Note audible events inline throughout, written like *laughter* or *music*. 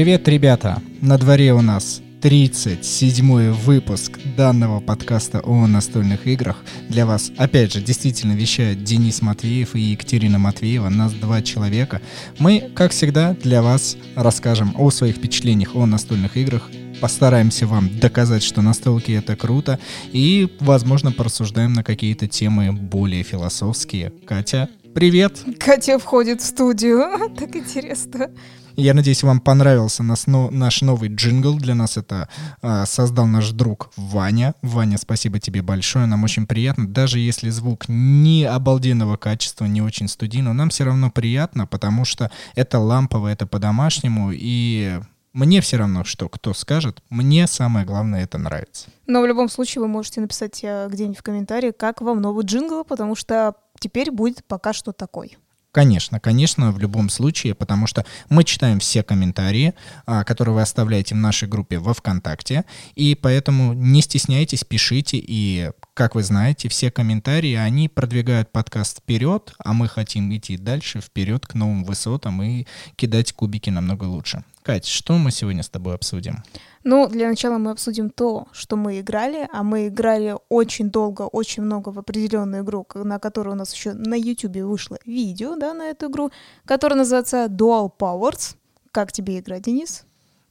Привет, ребята! На дворе у нас 37 выпуск данного подкаста о настольных играх. Для вас, опять же, действительно вещают Денис Матвеев и Екатерина Матвеева. Нас два человека. Мы, как всегда, для вас расскажем о своих впечатлениях о настольных играх, постараемся вам доказать, что настолки это круто, и, возможно, порассуждаем на какие-то темы более философские. Катя, привет! Катя входит в студию, *laughs* так интересно. Я надеюсь, вам понравился нас, но, наш новый джингл. Для нас это э, создал наш друг Ваня. Ваня, спасибо тебе большое. Нам очень приятно. Даже если звук не обалденного качества, не очень студийного, нам все равно приятно, потому что это лампово, это по-домашнему. И мне все равно, что кто скажет. Мне самое главное это нравится. Но в любом случае вы можете написать э, где-нибудь в комментарии, как вам новый джингл, потому что теперь будет пока что такой. Конечно, конечно, в любом случае, потому что мы читаем все комментарии, а, которые вы оставляете в нашей группе во ВКонтакте, и поэтому не стесняйтесь, пишите, и, как вы знаете, все комментарии, они продвигают подкаст вперед, а мы хотим идти дальше, вперед к новым высотам и кидать кубики намного лучше. Кать, что мы сегодня с тобой обсудим? Ну, для начала мы обсудим то, что мы играли, а мы играли очень долго, очень много в определенную игру, на которую у нас еще на YouTube вышло видео, да, на эту игру, которая называется Dual Powers. Как тебе игра, Денис?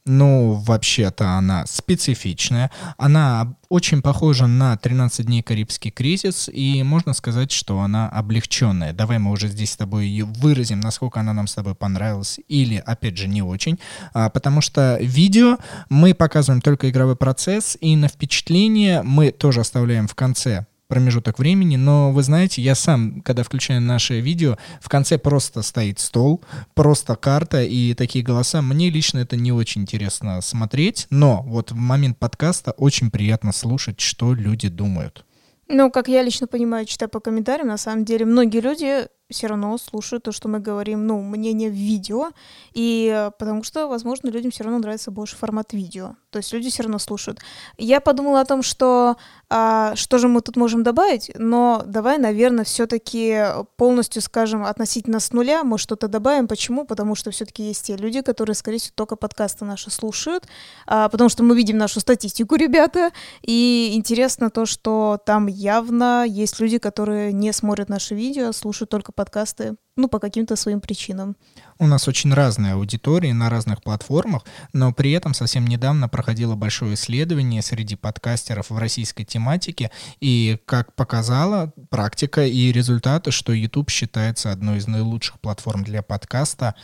Ну, вообще-то она специфичная. Она очень похожа на 13 дней Карибский кризис, и можно сказать, что она облегченная. Давай мы уже здесь с тобой ее выразим, насколько она нам с тобой понравилась, или, опять же, не очень. А, потому что видео мы показываем только игровой процесс, и на впечатление мы тоже оставляем в конце промежуток времени, но вы знаете, я сам, когда включаю наше видео, в конце просто стоит стол, просто карта и такие голоса. Мне лично это не очень интересно смотреть, но вот в момент подкаста очень приятно слушать, что люди думают. Ну, как я лично понимаю, читая по комментариям, на самом деле многие люди все равно слушают то, что мы говорим, ну, мнение в видео, и потому что, возможно, людям все равно нравится больше формат видео. То есть люди все равно слушают. Я подумала о том, что а, что же мы тут можем добавить, но давай, наверное, все-таки полностью скажем относительно с нуля мы что-то добавим. Почему? Потому что все-таки есть те люди, которые, скорее всего, только подкасты наши слушают, а, потому что мы видим нашу статистику, ребята, и интересно то, что там явно есть люди, которые не смотрят наши видео, слушают только подкасты, ну, по каким-то своим причинам. У нас очень разные аудитории на разных платформах, но при этом совсем недавно проходило большое исследование среди подкастеров в российской тематике, и, как показала практика и результаты, что YouTube считается одной из наилучших платформ для подкаста,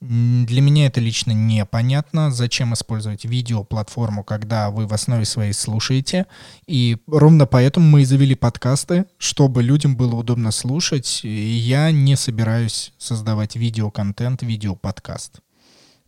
для меня это лично непонятно, зачем использовать видеоплатформу, когда вы в основе своей слушаете. И ровно поэтому мы и завели подкасты, чтобы людям было удобно слушать. И я не собираюсь создавать видеоконтент, видеоподкаст.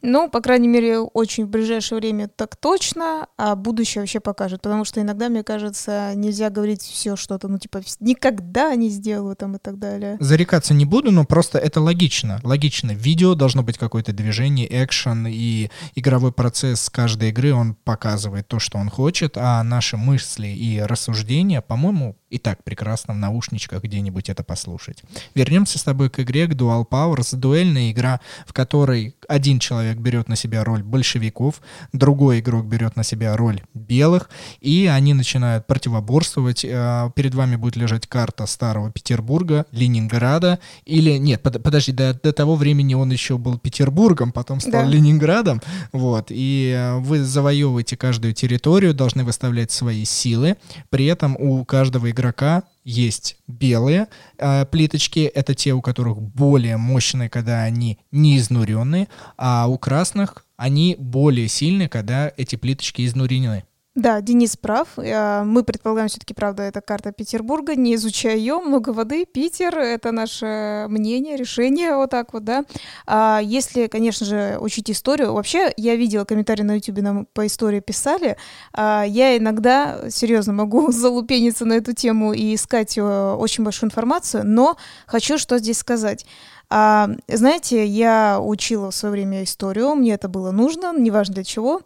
Ну, по крайней мере, очень в ближайшее время так точно, а будущее вообще покажет. Потому что иногда, мне кажется, нельзя говорить все что-то, ну, типа, никогда не сделаю там и так далее. Зарекаться не буду, но просто это логично. Логично. Видео должно быть какое-то движение, экшен, и игровой процесс каждой игры, он показывает то, что он хочет, а наши мысли и рассуждения, по-моему, и так прекрасно в наушничках где-нибудь это послушать. Вернемся с тобой к игре, к Dual Powers. Дуэльная игра, в которой один человек берет на себя роль большевиков, другой игрок берет на себя роль белых, и они начинают противоборствовать. Э, перед вами будет лежать карта Старого Петербурга, Ленинграда, или нет, под, подожди, до, до того времени он еще был Петербургом, потом стал да. Ленинградом, вот, и э, вы завоевываете каждую территорию, должны выставлять свои силы, при этом у каждого игрока игрока есть белые э, плиточки, это те, у которых более мощные, когда они не изнуренные, а у красных они более сильные, когда эти плиточки изнурены. Да, Денис прав. А, мы предполагаем все-таки, правда, это карта Петербурга, не изучая ее, много воды, Питер, это наше мнение, решение, вот так вот, да. А если, конечно же, учить историю, вообще я видела комментарии на YouTube, нам по истории писали, а, я иногда, серьезно, могу *laughs* залупениться на эту тему и искать э, очень большую информацию, но хочу что здесь сказать. А, знаете, я учила в свое время историю, мне это было нужно, неважно для чего.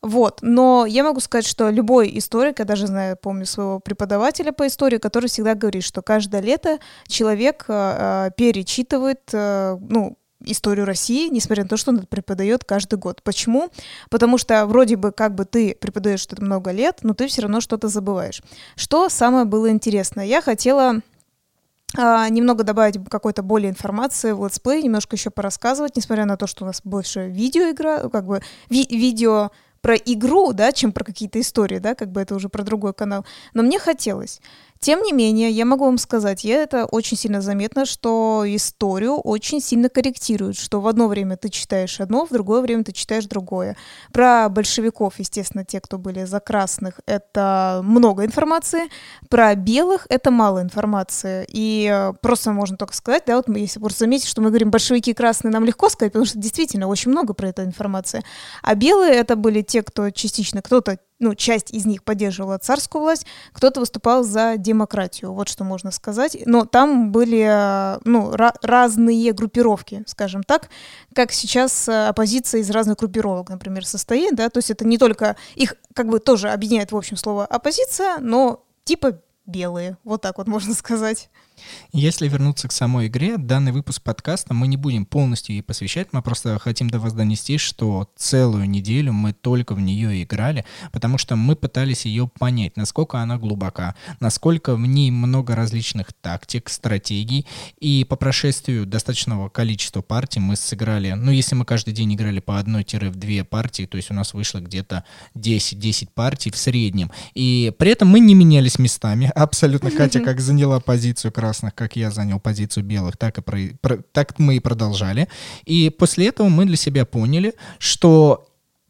Вот, но я могу сказать, что любой историк, я даже знаю, помню своего преподавателя по истории, который всегда говорит, что каждое лето человек э, перечитывает, э, ну, историю России, несмотря на то, что он преподает каждый год. Почему? Потому что вроде бы как бы ты преподаешь что-то много лет, но ты все равно что-то забываешь. Что самое было интересное? Я хотела а, немного добавить какой-то более информации в летсплей, немножко еще порассказывать, несмотря на то, что у нас больше видеоигра, как бы ви- видео про игру, да, чем про какие-то истории, да, как бы это уже про другой канал. Но мне хотелось. Тем не менее, я могу вам сказать, я это очень сильно заметно, что историю очень сильно корректируют, что в одно время ты читаешь одно, в другое время ты читаешь другое. Про большевиков, естественно, те, кто были за красных, это много информации, про белых это мало информации. И э, просто можно только сказать, да, вот мы, если просто заметить, что мы говорим большевики красные, нам легко сказать, потому что действительно очень много про это информации. А белые это были те, кто частично, кто-то ну, часть из них поддерживала царскую власть, кто-то выступал за демократию, вот что можно сказать. Но там были, ну, разные группировки, скажем так, как сейчас оппозиция из разных группировок, например, состоит, да, то есть это не только, их как бы тоже объединяет в общем слово оппозиция, но типа белые, вот так вот можно *laughs* сказать. Если вернуться к самой игре, данный выпуск подкаста мы не будем полностью ей посвящать, мы просто хотим до вас донести, что целую неделю мы только в нее играли, потому что мы пытались ее понять, насколько она глубока, насколько в ней много различных тактик, стратегий, и по прошествию достаточного количества партий мы сыграли, ну если мы каждый день играли по одной-две партии, то есть у нас вышло где-то 10-10 партий в среднем, и при этом мы не менялись местами, абсолютно Катя как заняла позицию красного красных, как я занял позицию белых, так, и про, про, так мы и продолжали. И после этого мы для себя поняли, что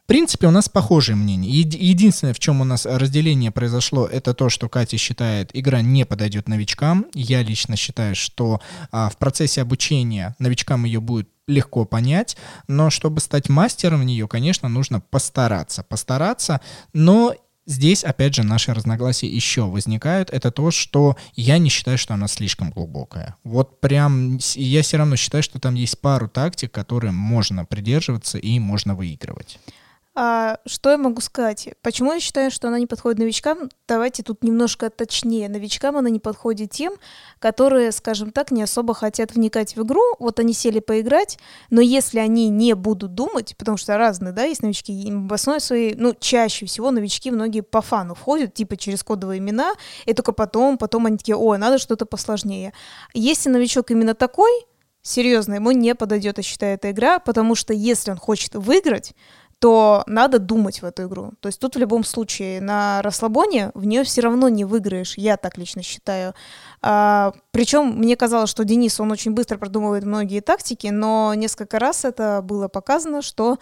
в принципе, у нас похожие мнения. Единственное, в чем у нас разделение произошло, это то, что Катя считает, игра не подойдет новичкам. Я лично считаю, что а, в процессе обучения новичкам ее будет легко понять, но чтобы стать мастером в нее, конечно, нужно постараться. Постараться, но Здесь, опять же, наши разногласия еще возникают. Это то, что я не считаю, что она слишком глубокая. Вот прям я все равно считаю, что там есть пару тактик, которые можно придерживаться и можно выигрывать. А, что я могу сказать? Почему я считаю, что она не подходит новичкам? Давайте тут немножко точнее. Новичкам она не подходит тем, которые, скажем так, не особо хотят вникать в игру. Вот они сели поиграть, но если они не будут думать, потому что разные, да, есть новички, в основе своей, ну, чаще всего новички многие по фану входят, типа через кодовые имена, и только потом, потом они такие, ой, надо что-то посложнее. Если новичок именно такой, серьезно, ему не подойдет, я считаю, эта игра, потому что если он хочет выиграть, то надо думать в эту игру. То есть тут в любом случае на расслабоне в нее все равно не выиграешь, я так лично считаю. А, причем мне казалось, что Денис, он очень быстро продумывает многие тактики, но несколько раз это было показано, что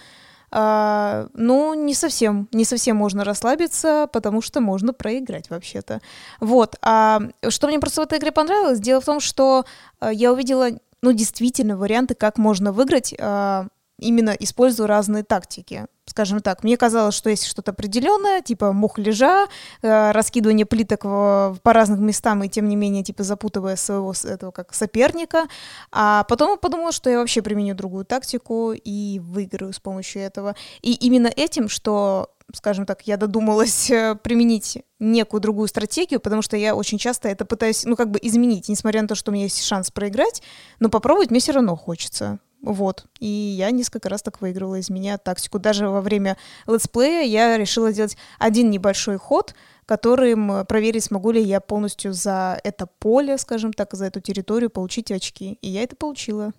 а, ну, не совсем, не совсем можно расслабиться, потому что можно проиграть вообще-то. Вот. А что мне просто в этой игре понравилось, дело в том, что а, я увидела, ну, действительно, варианты, как можно выиграть а, именно использую разные тактики. Скажем так, мне казалось, что есть что-то определенное, типа мух-лежа, э, раскидывание плиток по разным местам и тем не менее, типа запутывая своего этого как соперника. А потом я подумала, что я вообще применю другую тактику и выиграю с помощью этого. И именно этим, что скажем так, я додумалась э, применить некую другую стратегию, потому что я очень часто это пытаюсь, ну, как бы изменить, несмотря на то, что у меня есть шанс проиграть, но попробовать мне все равно хочется. Вот. И я несколько раз так выигрывала из меня тактику. Даже во время летсплея я решила сделать один небольшой ход, которым проверить, смогу ли я полностью за это поле, скажем так, за эту территорию получить очки. И я это получила.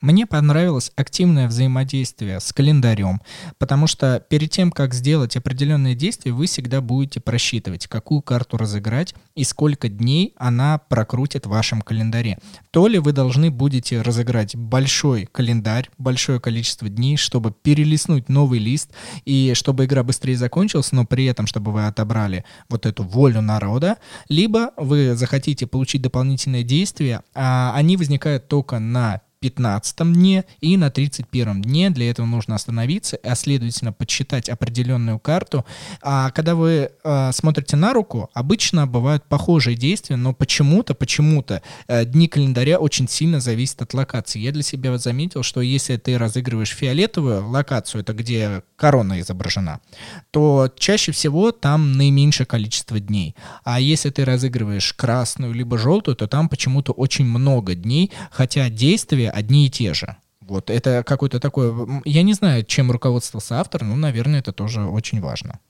Мне понравилось активное взаимодействие с календарем, потому что перед тем, как сделать определенные действия, вы всегда будете просчитывать, какую карту разыграть и сколько дней она прокрутит в вашем календаре. То ли вы должны будете разыграть большой календарь, большое количество дней, чтобы перелистнуть новый лист и чтобы игра быстрее закончилась, но при этом, чтобы вы отобрали вот эту волю народа, либо вы захотите получить дополнительные действия, а они возникают только на 15 дне и на 31 дне. Для этого нужно остановиться, а следовательно подсчитать определенную карту. А когда вы э, смотрите на руку, обычно бывают похожие действия, но почему-то, почему-то э, дни календаря очень сильно зависят от локации. Я для себя вот заметил, что если ты разыгрываешь фиолетовую локацию, это где корона изображена, то чаще всего там наименьшее количество дней. А если ты разыгрываешь красную либо желтую, то там почему-то очень много дней, хотя действия одни и те же. Вот это какой-то такой... Я не знаю, чем руководствовался автор, но, наверное, это тоже очень важно.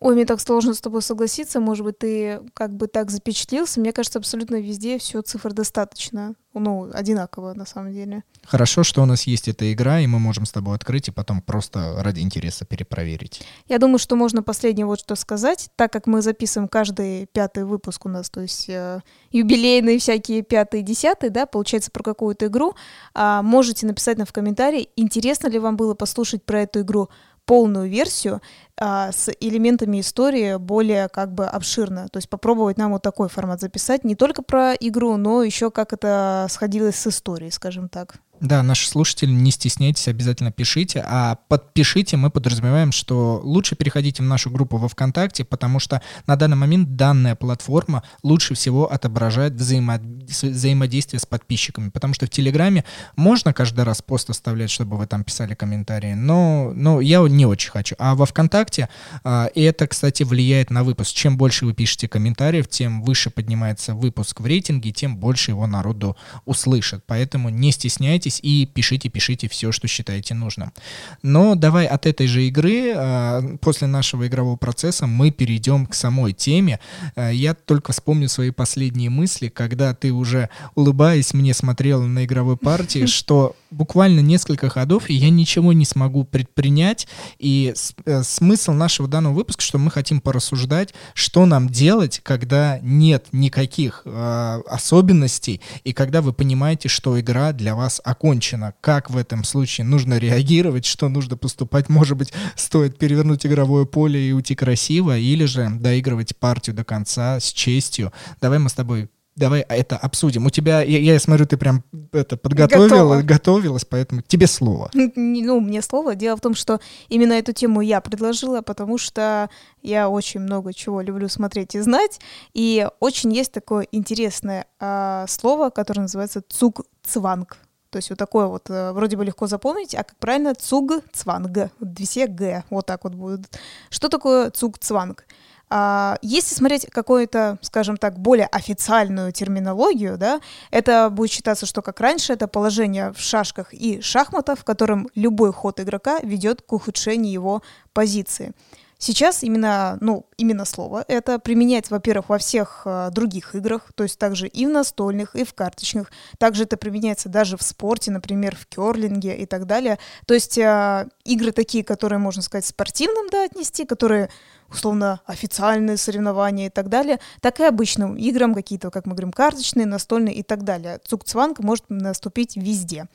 Ой, мне так сложно с тобой согласиться. Может быть, ты как бы так запечатлился. Мне кажется, абсолютно везде все цифр достаточно. Ну, одинаково на самом деле. Хорошо, что у нас есть эта игра, и мы можем с тобой открыть и потом просто ради интереса перепроверить. Я думаю, что можно последнее вот что сказать. Так как мы записываем каждый пятый выпуск у нас, то есть э, юбилейные всякие пятый, десятый, да, получается про какую-то игру, э, можете написать нам в комментарии, интересно ли вам было послушать про эту игру полную версию а, с элементами истории более как бы обширно. То есть попробовать нам вот такой формат записать, не только про игру, но еще как это сходилось с историей, скажем так. Да, наши слушатели, не стесняйтесь, обязательно пишите. А подпишите мы подразумеваем, что лучше переходите в нашу группу во ВКонтакте, потому что на данный момент данная платформа лучше всего отображает взаимо... взаимодействие с подписчиками. Потому что в Телеграме можно каждый раз пост оставлять, чтобы вы там писали комментарии, но, но я не очень хочу. А во ВКонтакте, а, и это, кстати, влияет на выпуск. Чем больше вы пишете комментариев, тем выше поднимается выпуск в рейтинге, тем больше его народу услышит. Поэтому не стесняйтесь общайтесь и пишите, пишите все, что считаете нужным. Но давай от этой же игры, а, после нашего игрового процесса, мы перейдем к самой теме. А, я только вспомню свои последние мысли, когда ты уже, улыбаясь, мне смотрела на игровой партии, *laughs* что буквально несколько ходов, и я ничего не смогу предпринять. И э, смысл нашего данного выпуска, что мы хотим порассуждать, что нам делать, когда нет никаких э, особенностей, и когда вы понимаете, что игра для вас окончена. Как в этом случае нужно реагировать, что нужно поступать. Может быть, стоит перевернуть игровое поле и уйти красиво, или же доигрывать партию до конца с честью. Давай мы с тобой давай это обсудим. У тебя, я, я смотрю, ты прям это подготовила, готовилась, поэтому тебе слово. *laughs* Ну, мне слово. Дело в том, что именно эту тему я предложила, потому что я очень много чего люблю смотреть и знать, и очень есть такое интересное э, слово, которое называется цуг-цванг. То есть вот такое вот э, вроде бы легко запомнить, а как правильно цуг цванг, все г, вот так вот будет. Что такое цуг цванг? А, если смотреть какую-то, скажем так, более официальную терминологию, да, это будет считаться, что как раньше, это положение в шашках и шахматах, в котором любой ход игрока ведет к ухудшению его позиции. Сейчас именно, ну, именно слово это применяется, во-первых, во всех э, других играх, то есть также и в настольных, и в карточных. Также это применяется даже в спорте, например, в керлинге и так далее. То есть э, игры такие, которые, можно сказать, спортивным, да, отнести, которые условно официальные соревнования и так далее, так и обычным играм какие-то, как мы говорим, карточные, настольные и так далее. Цукцванг может наступить везде.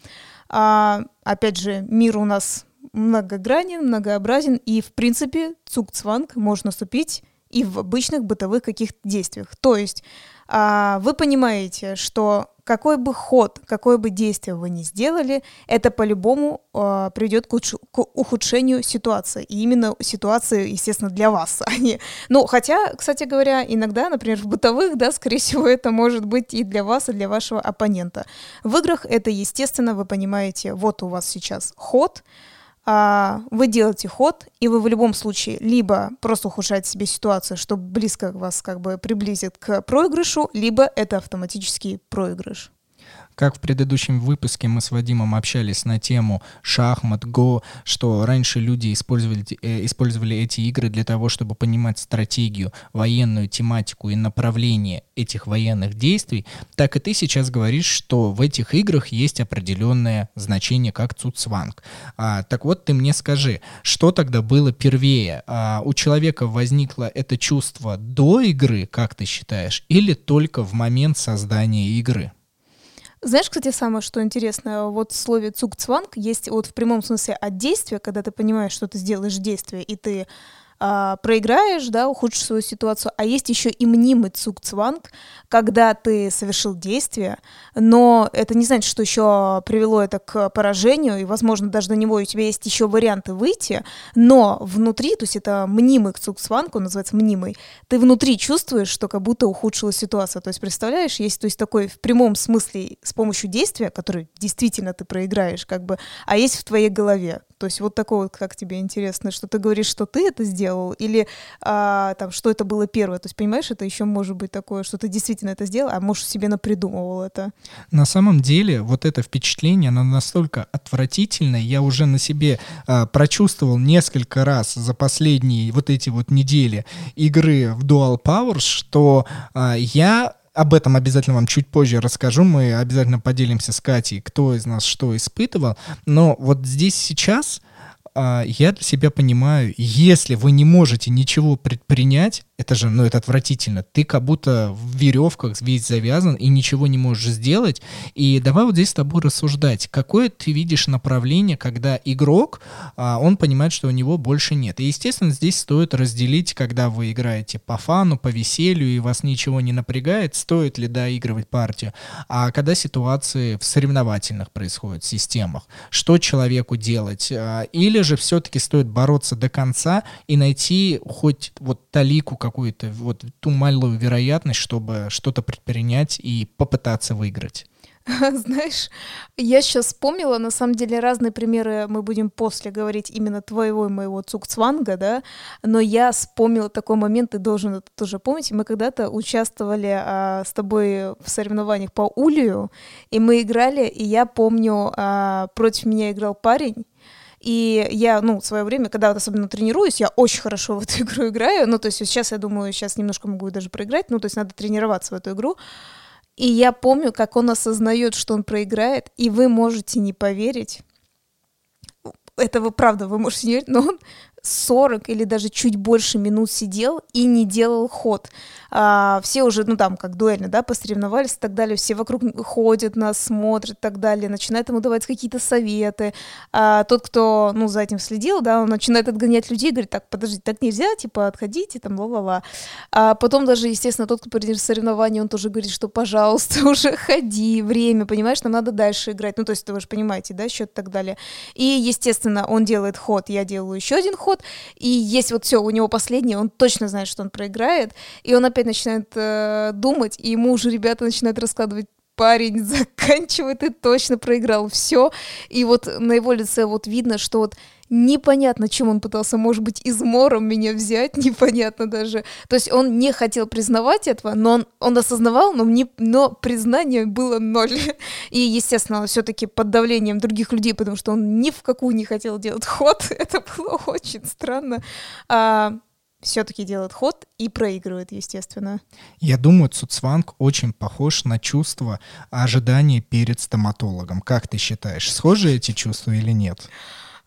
А, опять же, мир у нас многогранен, многообразен, и, в принципе, цукцванг может наступить и в обычных бытовых каких-то действиях. То есть а, вы понимаете, что какой бы ход, какое бы действие вы ни сделали, это по-любому э, приведет к, к ухудшению ситуации. И именно ситуации, естественно, для вас. *laughs* А не... Ну, хотя, кстати говоря, иногда, например, в бытовых, да, скорее всего, *laughs* это может быть и для вас, и для вашего оппонента. В играх это, естественно, вы понимаете, вот у вас сейчас ход, вы делаете ход, и вы в любом случае либо просто ухудшаете себе ситуацию, что близко вас как бы приблизит к проигрышу, либо это автоматический проигрыш. Как в предыдущем выпуске мы с Вадимом общались на тему шахмат, го, что раньше люди использовали, э, использовали эти игры для того, чтобы понимать стратегию, военную тематику и направление этих военных действий, так и ты сейчас говоришь, что в этих играх есть определенное значение как цуцванг. А, так вот, ты мне скажи, что тогда было первее? А, у человека возникло это чувство до игры, как ты считаешь, или только в момент создания игры? Знаешь, кстати, самое, что интересно, вот в слове цукцванг есть вот в прямом смысле от действия, когда ты понимаешь, что ты сделаешь действие, и ты а, проиграешь, да, ухудшишь свою ситуацию, а есть еще и мнимый цукцванг, когда ты совершил действие, но это не значит, что еще привело это к поражению, и, возможно, даже на него у тебя есть еще варианты выйти, но внутри, то есть это мнимый цукцванг, он называется мнимый, ты внутри чувствуешь, что как будто ухудшилась ситуация, то есть представляешь, есть то есть такой в прямом смысле с помощью действия, который действительно ты проиграешь, как бы, а есть в твоей голове, то есть вот такое вот, как тебе интересно, что ты говоришь, что ты это сделал, или а, там, что это было первое. То есть, понимаешь, это еще может быть такое, что ты действительно это сделал, а может себе напридумывал это. На самом деле, вот это впечатление, оно настолько отвратительное, я уже на себе а, прочувствовал несколько раз за последние вот эти вот недели игры в Dual Powers, что а, я об этом обязательно вам чуть позже расскажу. Мы обязательно поделимся с Катей, кто из нас что испытывал. Но вот здесь сейчас а, я для себя понимаю, если вы не можете ничего предпринять, это же, ну, это отвратительно. Ты как будто в веревках весь завязан и ничего не можешь сделать. И давай вот здесь с тобой рассуждать, какое ты видишь направление, когда игрок, а, он понимает, что у него больше нет. И, естественно, здесь стоит разделить, когда вы играете по фану, по веселью, и вас ничего не напрягает, стоит ли доигрывать партию. А когда ситуации в соревновательных происходят системах, что человеку делать? А, или же все-таки стоит бороться до конца и найти хоть вот талику какую-то, вот ту малую вероятность, чтобы что-то предпринять и попытаться выиграть. *laughs* Знаешь, я сейчас вспомнила, на самом деле, разные примеры мы будем после говорить именно твоего и моего цукцванга, да, но я вспомнила такой момент, ты должен это тоже помнить, мы когда-то участвовали а, с тобой в соревнованиях по улью, и мы играли, и я помню, а, против меня играл парень, и я, ну, в свое время, когда вот особенно тренируюсь, я очень хорошо в эту *laughs* игру играю. Ну, то есть сейчас, я думаю, сейчас немножко могу даже проиграть. Ну, то есть надо тренироваться в эту игру. И я помню, как он осознает, что он проиграет, и вы можете не поверить. Это вы правда, вы можете не верить, но он 40 или даже чуть больше минут сидел и не делал ход. А, все уже, ну там, как дуэльно, да, посоревновались и так далее, все вокруг ходят, нас смотрят и так далее, начинают ему давать какие-то советы. А, тот, кто, ну, за этим следил, да, он начинает отгонять людей, говорит, так, подождите, так нельзя, типа, отходите, там, ла-ла-ла. А потом даже, естественно, тот, кто придет соревнования, он тоже говорит, что, пожалуйста, *laughs* уже ходи, время, понимаешь, нам надо дальше играть. Ну, то есть, вы же понимаете, да, счет и так далее. И, естественно, он делает ход, я делаю еще один ход, ход, и есть вот все, у него последний, он точно знает, что он проиграет, и он опять начинает э, думать, и ему уже ребята начинают раскладывать парень заканчивает и точно проиграл все. И вот на его лице вот видно, что вот непонятно, чем он пытался, может быть, измором меня взять, *laughs* непонятно даже. То есть он не хотел признавать этого, но он, он осознавал, но, не, но признание было ноль. *laughs* И, естественно, все-таки под давлением других людей, потому что он ни в какую не хотел делать ход. *laughs* Это было очень странно. А, все-таки делает ход и проигрывает, естественно. Я думаю, Цуцванг очень похож на чувство ожидания перед стоматологом. Как ты считаешь, схожи эти чувства или нет?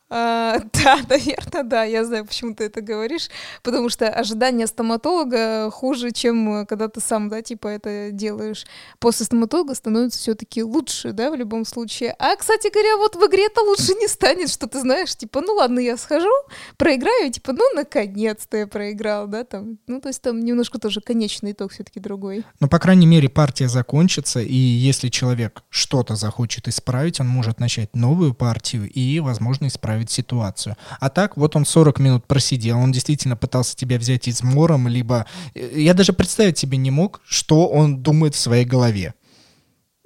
А, *laughs* да, наверное, да, я знаю, почему ты это говоришь, потому что ожидание стоматолога хуже, чем э, когда ты сам, да, типа это делаешь. После стоматолога становится все-таки лучше, да, в любом случае. А, кстати говоря, вот в игре-то лучше не станет, что ты знаешь, типа, ну ладно, я схожу, проиграю, типа, ну наконец-то я проиграл, да, там, ну то есть там немножко тоже конечный итог все-таки другой. Ну, по крайней мере, партия закончится, и если человек что-то захочет исправить, он может начать новую партию и, возможно, исправить исправить ситуацию. А так, вот он 40 минут просидел, он действительно пытался тебя взять измором, либо... Э, я даже представить себе не мог, что он думает в своей голове.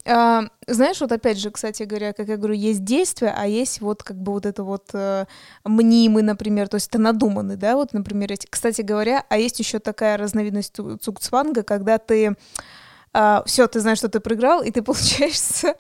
А, знаешь, вот опять же, кстати говоря, как я говорю, есть действия, а есть вот как бы вот это вот э, мнимый, например, то есть это надуманный, да, вот, например, эти. Кстати говоря, а есть еще такая разновидность цукцванга, когда ты э, все, ты знаешь, что ты проиграл, и ты *laughs* получаешься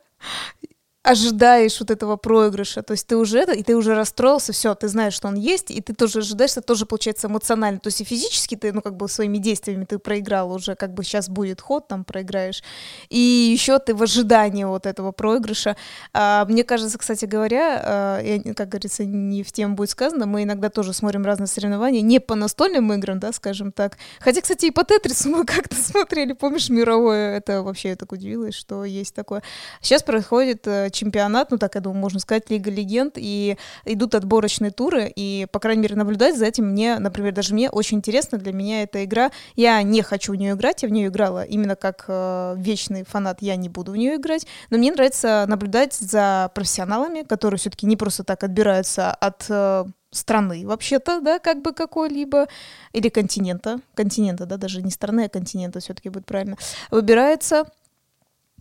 ожидаешь вот этого проигрыша, то есть ты уже это, и ты уже расстроился, все, ты знаешь, что он есть, и ты тоже ожидаешь, это тоже получается эмоционально, то есть и физически ты, ну, как бы своими действиями ты проиграл уже, как бы сейчас будет ход, там проиграешь, и еще ты в ожидании вот этого проигрыша. А, мне кажется, кстати говоря, а, я, как говорится, не в тему будет сказано, мы иногда тоже смотрим разные соревнования, не по настольным играм, да, скажем так, хотя, кстати, и по Тетрису мы *laughs* как-то смотрели, помнишь, мировое, это вообще я так удивилась, что есть такое. Сейчас происходит э, чемпионат, ну так я думаю, можно сказать, Лига Легенд, и идут отборочные туры, и, по крайней мере, наблюдать за этим мне, например, даже мне очень интересно, для меня эта игра, я не хочу в нее играть, я в нее играла именно как э, вечный фанат, я не буду в нее играть, но мне нравится наблюдать за профессионалами, которые все-таки не просто так отбираются от э, страны вообще-то, да, как бы какой-либо, или континента, континента, да, даже не страны, а континента все-таки будет правильно, выбирается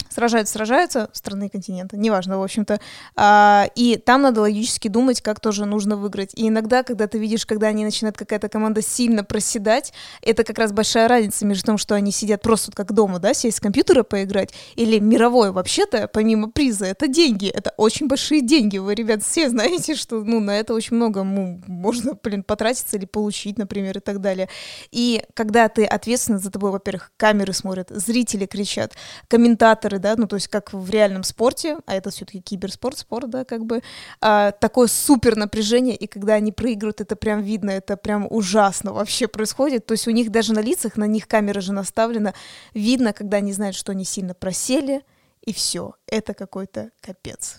сражаются, сражаются, страны и континента, неважно, в общем-то. А, и там надо логически думать, как тоже нужно выиграть. И иногда, когда ты видишь, когда они начинают какая-то команда сильно проседать, это как раз большая разница между тем, что они сидят просто как дома, да, сесть с компьютера поиграть, или мировое вообще-то, помимо приза, это деньги, это очень большие деньги. Вы, ребят, все знаете, что, ну, на это очень много ну, можно, блин, потратиться или получить, например, и так далее. И когда ты ответственный за тобой, во-первых, камеры смотрят, зрители кричат, комментаторы да, ну то есть как в реальном спорте, а это все-таки киберспорт, спорт, да, как бы, а, такое супер напряжение, и когда они проигрывают, это прям видно, это прям ужасно вообще происходит, то есть у них даже на лицах, на них камера же наставлена, видно, когда они знают, что они сильно просели, и все, это какой-то капец.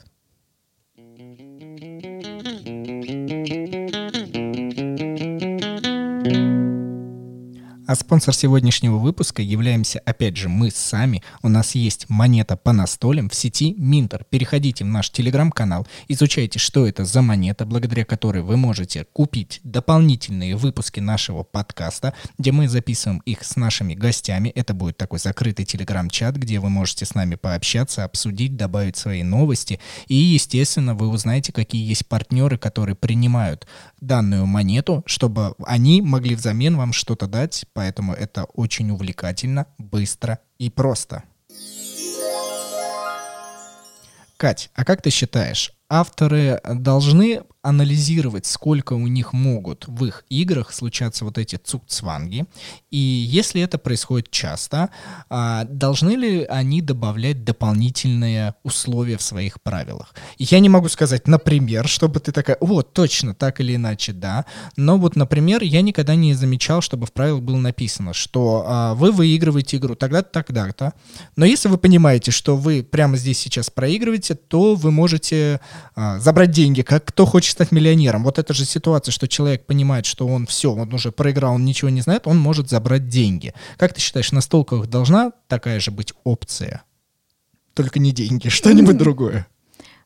А спонсор сегодняшнего выпуска являемся опять же мы сами. У нас есть монета по настолям в сети Минтер. Переходите в наш телеграм-канал, изучайте, что это за монета, благодаря которой вы можете купить дополнительные выпуски нашего подкаста, где мы записываем их с нашими гостями. Это будет такой закрытый телеграм-чат, где вы можете с нами пообщаться, обсудить, добавить свои новости. И, естественно, вы узнаете, какие есть партнеры, которые принимают данную монету, чтобы они могли взамен вам что-то дать поэтому это очень увлекательно, быстро и просто. Кать, а как ты считаешь, авторы должны анализировать, сколько у них могут в их играх случаться вот эти цукцванги, и если это происходит часто, а, должны ли они добавлять дополнительные условия в своих правилах? Я не могу сказать, например, чтобы ты такая, вот, точно, так или иначе, да, но вот, например, я никогда не замечал, чтобы в правилах было написано, что а, вы выигрываете игру тогда-то, тогда-то, но если вы понимаете, что вы прямо здесь сейчас проигрываете, то вы можете а, забрать деньги, как кто хочет стать миллионером. Вот это же ситуация, что человек понимает, что он все, он уже проиграл, он ничего не знает, он может забрать деньги. Как ты считаешь, на столках должна такая же быть опция? Только не деньги, *laughs* что-нибудь другое.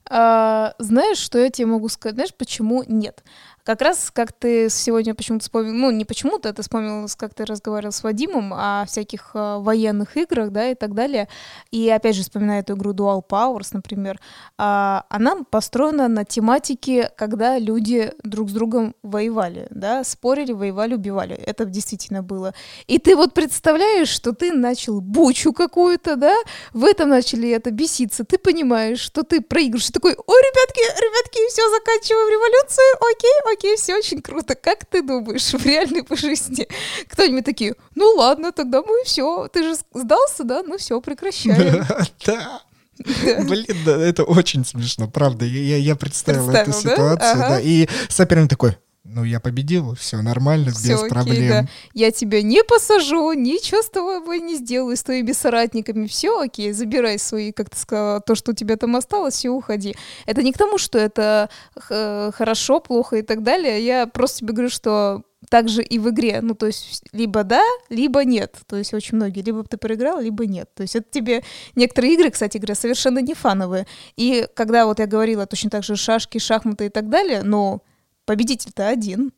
А, знаешь, что я тебе могу сказать? Знаешь, почему нет? Как раз, как ты сегодня почему-то вспомнил, ну, не почему-то, это вспомнилось, как ты разговаривал с Вадимом о всяких э, военных играх, да, и так далее. И опять же, вспоминаю эту игру Dual Powers, например. Э, она построена на тематике, когда люди друг с другом воевали, да, спорили, воевали, убивали. Это действительно было. И ты вот представляешь, что ты начал бучу какую-то, да, в этом начали это беситься. Ты понимаешь, что ты проигрываешь. Ты такой, ой, ребятки, ребятки, все, заканчиваем революцию, окей, окей, все очень круто. Как ты думаешь, в реальной жизни кто-нибудь такие, ну ладно, тогда мы все, ты же сдался, да? Ну все, прекращаем. *laughs* Да. Блин, да, это очень смешно, правда. Я, я представил, представил эту ситуацию, да? Ага. да. И соперник такой, ну, я победил, все нормально, все без окей, проблем. Да. Я тебя не посажу, ничего с тобой не сделаю, с твоими соратниками, все окей, забирай свои, как ты сказала, то, что у тебя там осталось, все, уходи. Это не к тому, что это хорошо, плохо и так далее, я просто тебе говорю, что также и в игре, ну, то есть либо да, либо нет, то есть очень многие, либо ты проиграл, либо нет, то есть это тебе, некоторые игры, кстати говоря, совершенно не фановые, и когда вот я говорила точно так же шашки, шахматы и так далее, но победитель-то один.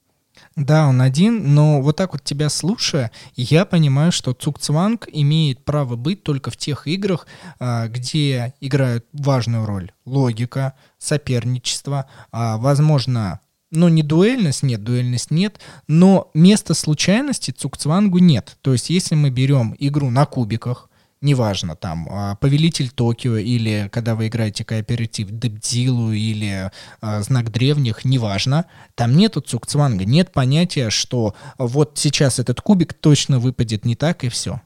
Да, он один, но вот так вот тебя слушая, я понимаю, что Цукцванг имеет право быть только в тех играх, а, где играют важную роль логика, соперничество, а, возможно, ну, не дуэльность, нет, дуэльность нет, но места случайности Цукцвангу нет. То есть, если мы берем игру на кубиках, неважно, там, а, Повелитель Токио или когда вы играете кооператив Дебдилу или а, Знак Древних, неважно, там нету цукцванга, нет понятия, что вот сейчас этот кубик точно выпадет не так и все.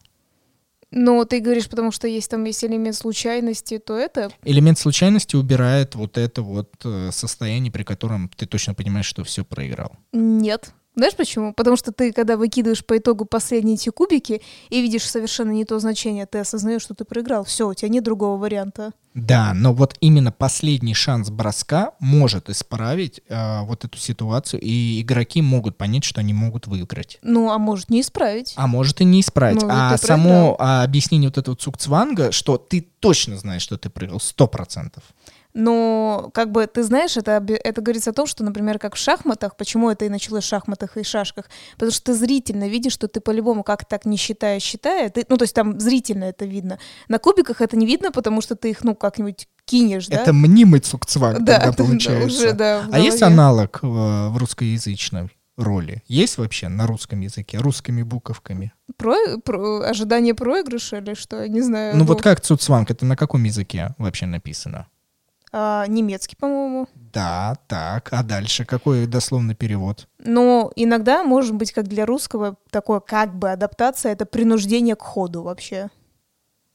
Но ты говоришь, потому что есть там есть элемент случайности, то это... Элемент случайности убирает вот это вот э, состояние, при котором ты точно понимаешь, что все проиграл. Нет. Знаешь почему? Потому что ты, когда выкидываешь по итогу последние эти кубики и видишь совершенно не то значение, ты осознаешь, что ты проиграл. Все, у тебя нет другого варианта. Да, но вот именно последний шанс броска может исправить э, вот эту ситуацию, и игроки могут понять, что они могут выиграть. Ну, а может не исправить. А может и не исправить. Ну, а само проиграл. а, объяснение вот этого цукцванга, что ты точно знаешь, что ты проиграл, сто процентов. Но, как бы, ты знаешь, это, это говорится о том, что, например, как в шахматах, почему это и началось в шахматах и шашках, потому что ты зрительно видишь, что ты по-любому как так не считая, считая, ты, ну, то есть там зрительно это видно. На кубиках это не видно, потому что ты их, ну, как-нибудь кинешь, да? Это мнимый цукцванг да, тогда *laughs* да, получается. уже, да, в а есть аналог э, в русскоязычной роли? Есть вообще на русском языке, русскими буковками? Про- про- ожидание проигрыша или что, не знаю. Ну вот как цуцванг, это на каком языке вообще написано? А, немецкий, по-моему. Да, так. А дальше какой дословный перевод? Но иногда, может быть, как для русского, такое как бы адаптация — это принуждение к ходу вообще.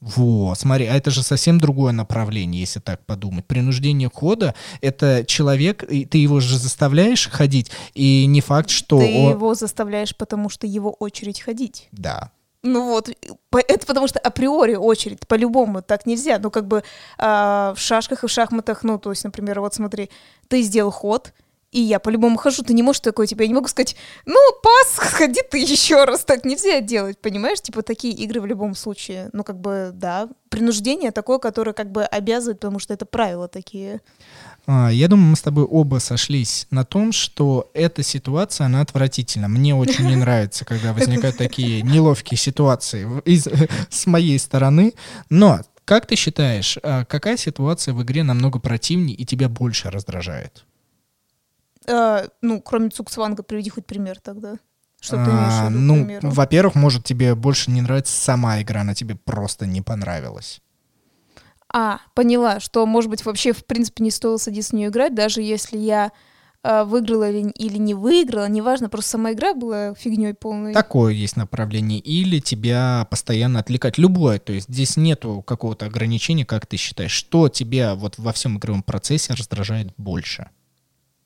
Во, смотри, а это же совсем другое направление, если так подумать. Принуждение хода — это человек, и ты его же заставляешь ходить, и не факт, что Ты он... его заставляешь, потому что его очередь ходить. Да. Ну вот, это потому что априори очередь, по-любому так нельзя. Ну как бы а, в шашках и в шахматах, ну то есть, например, вот смотри, ты сделал ход, и я по-любому хожу, ты не можешь такое, тебе я не могу сказать, ну, пас, *laughs* сходи ты еще раз, так нельзя делать, понимаешь? Типа такие игры в любом случае. Ну, как бы, да, принуждение такое, которое как бы обязывает, потому что это правила такие. А, Я думаю, мы с тобой оба сошлись на том, что эта ситуация, она отвратительна. Мне очень не *laughs* нравится, когда возникают такие неловкие ситуации из- *laughs* с моей стороны. Но, как ты считаешь, а, какая ситуация в игре намного противнее и тебя больше раздражает? А, ну, кроме Цуксванга, приведи хоть пример тогда. Что ты имеешь А, виду, Ну, во-первых, может, тебе больше не нравится сама игра, она тебе просто не понравилась. А, поняла, что, может быть, вообще, в принципе, не стоило садиться в нее играть, даже если я э, выиграла или, или не выиграла, неважно, просто сама игра была фигней полной. Такое есть направление. Или тебя постоянно отвлекать. Любое. То есть здесь нету какого-то ограничения, как ты считаешь. Что тебя вот во всем игровом процессе раздражает больше?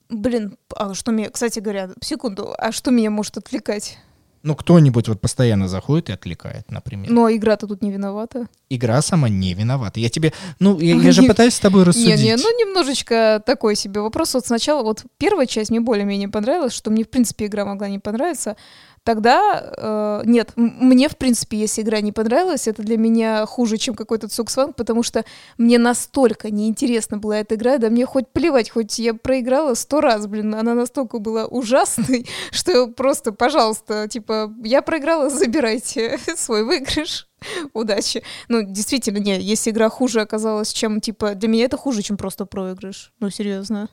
Блин, а что меня, кстати говоря, секунду, а что меня может отвлекать? Ну, кто-нибудь вот постоянно заходит и отвлекает, например. Ну, а игра-то тут не виновата. Игра сама не виновата. Я тебе... Ну, я, я же Не- пытаюсь с тобой рассудить. Не-не, ну немножечко такой себе вопрос. Вот сначала, вот первая часть мне более-менее понравилась, что мне, в принципе, игра могла не понравиться. Тогда, э, нет, мне, в принципе, если игра не понравилась, это для меня хуже, чем какой-то Цуксванг, потому что мне настолько неинтересна была эта игра, да мне хоть плевать, хоть я проиграла сто раз, блин, она настолько была ужасной, *laughs* что просто, пожалуйста, типа, я проиграла, забирайте *laughs* свой выигрыш. Удачи. Ну, действительно, не, если игра хуже оказалась, чем, типа, для меня это хуже, чем просто проигрыш. Ну, серьезно.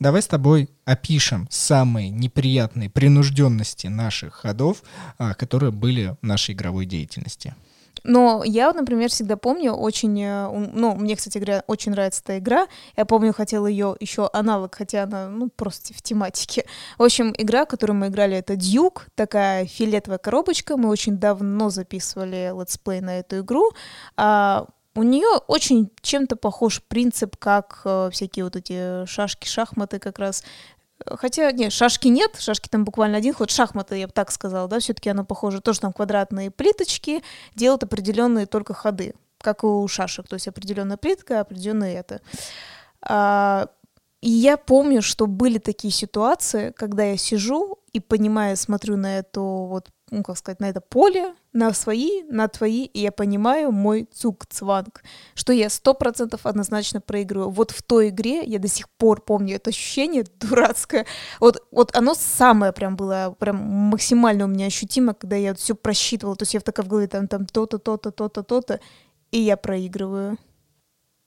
Давай с тобой опишем самые неприятные принужденности наших ходов, а, которые были в нашей игровой деятельности. Но я, например, всегда помню очень, э, ну, мне, кстати говоря, очень нравится эта игра. Я помню, хотела ее еще аналог, хотя она, ну, просто в тематике. В общем, игра, которую мы играли, это Duke, такая фиолетовая коробочка. Мы очень давно записывали летсплей на эту игру. А, у нее очень чем-то похож принцип, как э, всякие вот эти шашки, шахматы как раз. Хотя, нет, шашки нет, шашки там буквально один ход, шахматы, я бы так сказала, да, все-таки оно похоже, тоже там квадратные плиточки, делают определенные только ходы, как и у шашек, то есть определенная плитка, определенное это. А, и я помню, что были такие ситуации, когда я сижу и понимаю, смотрю на эту вот, ну, как сказать, на это поле, на свои, на твои, и я понимаю мой цук-цванг, что я сто процентов однозначно проигрываю. Вот в той игре я до сих пор помню это ощущение *laughs* дурацкое. Вот, вот оно самое прям было, прям максимально у меня ощутимо, когда я все просчитывала. То есть я в такая в голове там, там то-то, то-то, то-то, то-то, и я проигрываю.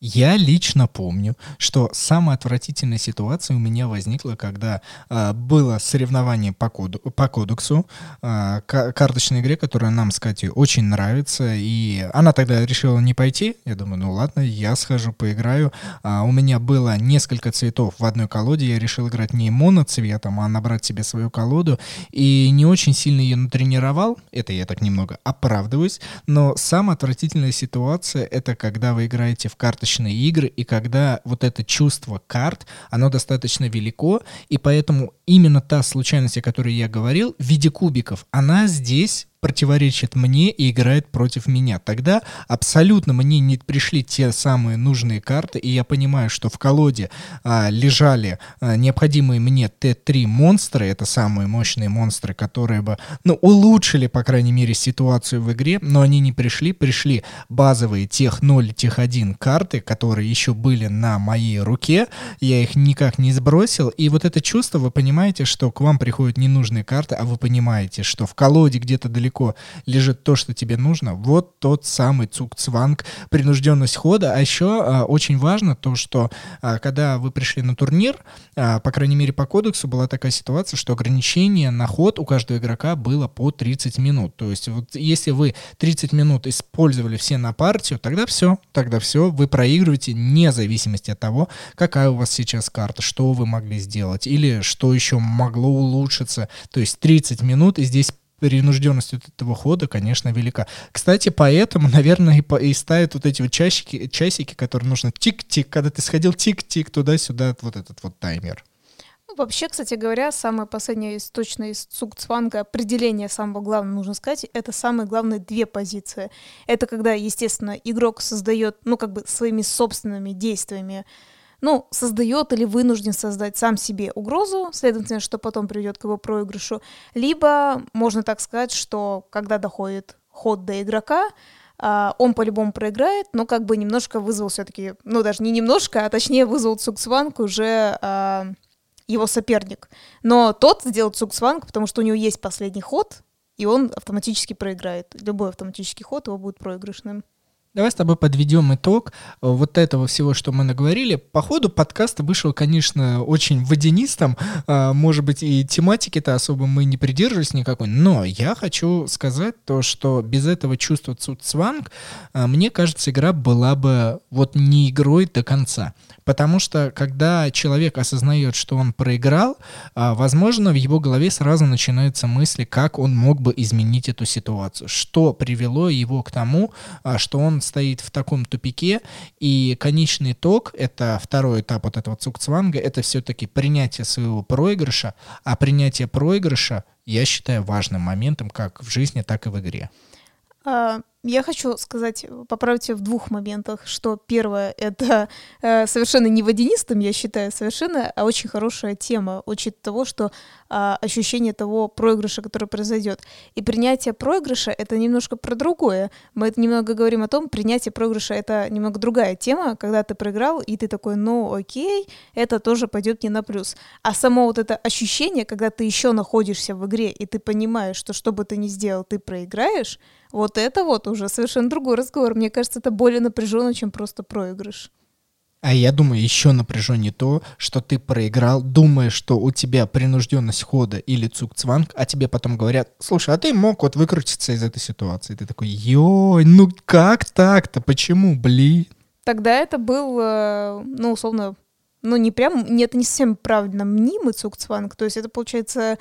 Я лично помню, что самая отвратительная ситуация у меня возникла, когда э, было соревнование по, коду, по кодексу, э, карточной игре, которая нам с Катей очень нравится, и она тогда решила не пойти. Я думаю, ну ладно, я схожу, поиграю. А, у меня было несколько цветов в одной колоде, я решил играть не моноцветом, а набрать себе свою колоду, и не очень сильно ее натренировал, это я так немного оправдываюсь, но самая отвратительная ситуация — это когда вы играете в карточные карточные игры, и когда вот это чувство карт, оно достаточно велико, и поэтому именно та случайность, о которой я говорил, в виде кубиков, она здесь противоречит мне и играет против меня. Тогда абсолютно мне не пришли те самые нужные карты, и я понимаю, что в колоде а, лежали а, необходимые мне Т3 монстры, это самые мощные монстры, которые бы, ну, улучшили, по крайней мере, ситуацию в игре, но они не пришли, пришли базовые тех 0, тех 1 карты, которые еще были на моей руке, я их никак не сбросил, и вот это чувство, вы понимаете, что к вам приходят ненужные карты, а вы понимаете, что в колоде где-то далеко далеко лежит то, что тебе нужно, вот тот самый цукцванг, принужденность хода. А еще а, очень важно то, что а, когда вы пришли на турнир, а, по крайней мере по кодексу была такая ситуация, что ограничение на ход у каждого игрока было по 30 минут. То есть вот если вы 30 минут использовали все на партию, тогда все, тогда все, вы проигрываете вне зависимости от того, какая у вас сейчас карта, что вы могли сделать или что еще могло улучшиться. То есть 30 минут и здесь принужденность от этого хода, конечно, велика. Кстати, поэтому, наверное, и, по, и ставят вот эти вот часики, часики, которые нужно тик-тик, когда ты сходил тик-тик туда-сюда, вот этот вот таймер. Ну, вообще, кстати говоря, самое последнее из точно из Цугцванга определение самого главного, нужно сказать, это самые главные две позиции. Это когда, естественно, игрок создает, ну, как бы своими собственными действиями ну, создает или вынужден создать сам себе угрозу, следовательно, что потом приведет к его проигрышу, либо можно так сказать, что когда доходит ход до игрока, Uh, он по-любому проиграет, но как бы немножко вызвал все-таки, ну даже не немножко, а точнее вызвал Цуксванг уже uh, его соперник. Но тот сделал Цуксванг, потому что у него есть последний ход, и он автоматически проиграет. Любой автоматический ход его будет проигрышным. Давай с тобой подведем итог э, вот этого всего, что мы наговорили. По ходу подкаста вышел, конечно, очень водянистым. А, может быть, и тематики-то особо мы не придерживались никакой. Но я хочу сказать то, что без этого чувства цуцванг, а, мне кажется, игра была бы вот не игрой до конца. Потому что, когда человек осознает, что он проиграл, а, возможно, в его голове сразу начинаются мысли, как он мог бы изменить эту ситуацию, что привело его к тому, а, что он стоит в таком тупике, и конечный итог, это второй этап вот этого цукцванга, это все-таки принятие своего проигрыша, а принятие проигрыша я считаю важным моментом как в жизни, так и в игре. А, я хочу сказать, поправить в двух моментах, что первое — это э, совершенно не водянистым, я считаю, совершенно, а очень хорошая тема, учит того, что э, ощущение того проигрыша, который произойдет. И принятие проигрыша — это немножко про другое. Мы это немного говорим о том, принятие проигрыша — это немного другая тема, когда ты проиграл, и ты такой, ну окей, это тоже пойдет не на плюс. А само вот это ощущение, когда ты еще находишься в игре, и ты понимаешь, что что бы ты ни сделал, ты проиграешь, вот это вот уже совершенно другой разговор. Мне кажется, это более напряженно, чем просто проигрыш. А я думаю, еще напряженнее то, что ты проиграл, думая, что у тебя принужденность хода или цукцванг, а тебе потом говорят, слушай, а ты мог вот выкрутиться из этой ситуации. Ты такой, ой, ну как так-то, почему, блин? Тогда это был, э, ну, условно, ну, не прям, не, это не совсем правильно мнимый цукцванг, то есть это, получается,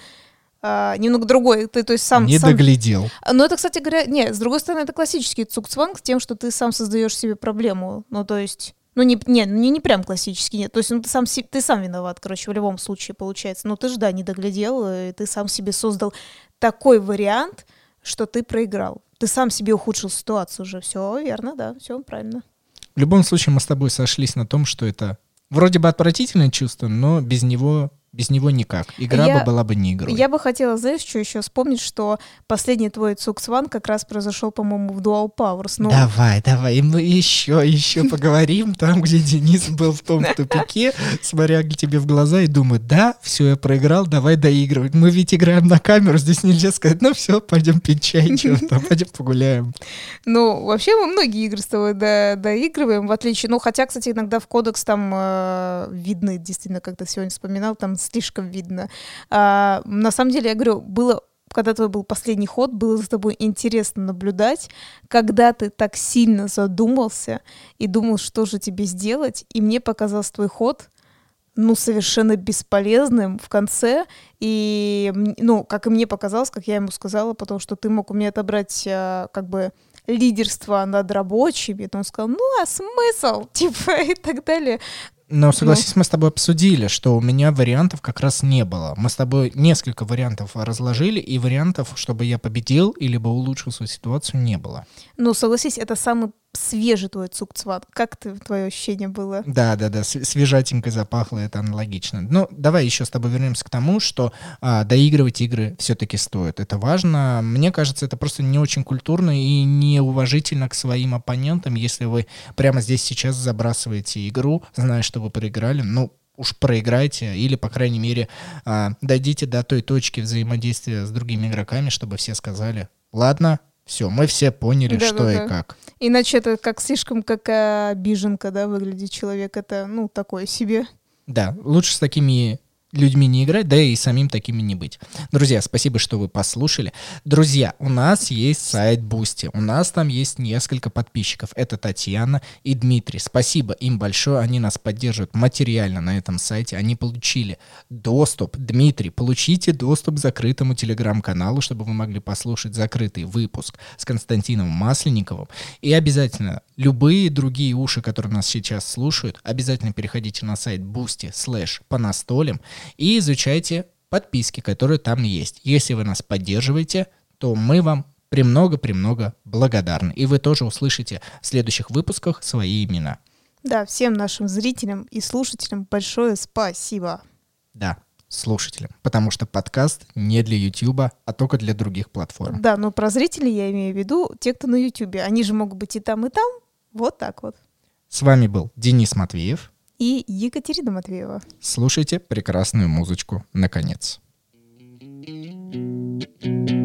Uh, немного другой. Ты, то есть сам, не сам... доглядел. Но это, кстати говоря, нет, с другой стороны, это классический цукцванг тем, что ты сам создаешь себе проблему. Ну, то есть, ну, не, не, ну, не, не прям классический, нет. То есть, ну, ты сам, ты сам виноват, короче, в любом случае получается. Но ты же, да, не доглядел, и ты сам себе создал такой вариант, что ты проиграл. Ты сам себе ухудшил ситуацию уже. Все верно, да, все правильно. В любом случае, мы с тобой сошлись на том, что это вроде бы отвратительное чувство, но без него Без него никак. Игра Я- бы была бы не игрой. Я бы хотела, знаешь, что еще вспомнить, что последний твой Цукс Ван как раз произошел, по-моему, в Dual Powers. Ну, Давай, давай, и мы еще, еще *laughs* поговорим там, где Денис был в том тупике, смотря тебе в глаза и думает, да, все, я проиграл, давай доигрывать. Мы ведь играем на камеру, здесь нельзя сказать, ну все, пойдем пить чай, *laughs* там, пойдем погуляем. Ну, вообще мы многие игры с тобой до- доигрываем, в отличие... Ну, хотя, кстати, иногда в кодекс там э, видны, действительно, как ты сегодня вспоминал, там слишком видно. А, на самом деле, я говорю, было когда твой был последний ход, было за тобой интересно наблюдать, когда ты так сильно задумался и думал, что же тебе сделать, и мне показался твой ход, ну, совершенно бесполезным в конце, и, ну, как и мне показалось, как я ему сказала, потому что ты мог у меня отобрать, а, как бы, лидерство над рабочими, но он сказал, ну, а смысл, *laughs* типа, и так далее. Но согласись, мы с тобой обсудили, что у меня вариантов как раз не было. Мы с тобой несколько вариантов разложили, и вариантов, чтобы я победил или бы улучшил свою ситуацию, не было. Ну, согласись, это самый свежий твой цукцват. Как ты, твое ощущение было? Да, да, да, св- свежатенько запахло, это аналогично. Ну, давай еще с тобой вернемся к тому, что а, доигрывать игры все-таки стоит. Это важно. Мне кажется, это просто не очень культурно и неуважительно к своим оппонентам, если вы прямо здесь сейчас забрасываете игру, зная, что вы проиграли. Ну, уж проиграйте, или, по крайней мере, а, дойдите до той точки взаимодействия с другими игроками, чтобы все сказали, ладно, все, мы все поняли, что Да-да-да. и как. Иначе это как слишком как а, обиженка, да, выглядит человек. Это, ну, такое себе. Да, лучше с такими людьми не играть, да и самим такими не быть. Друзья, спасибо, что вы послушали. Друзья, у нас есть сайт Boosty, у нас там есть несколько подписчиков. Это Татьяна и Дмитрий. Спасибо им большое, они нас поддерживают материально на этом сайте. Они получили доступ. Дмитрий, получите доступ к закрытому телеграм-каналу, чтобы вы могли послушать закрытый выпуск с Константином Масленниковым. И обязательно любые другие уши, которые нас сейчас слушают, обязательно переходите на сайт boosty slash по настолям и изучайте подписки, которые там есть. Если вы нас поддерживаете, то мы вам премного-премного благодарны. И вы тоже услышите в следующих выпусках свои имена. Да, всем нашим зрителям и слушателям большое спасибо. Да, слушателям. Потому что подкаст не для Ютуба, а только для других платформ. Да, но про зрителей я имею в виду те, кто на Ютубе. Они же могут быть и там, и там. Вот так вот. С вами был Денис Матвеев. И Екатерина Матвеева. Слушайте прекрасную музычку, наконец. thank you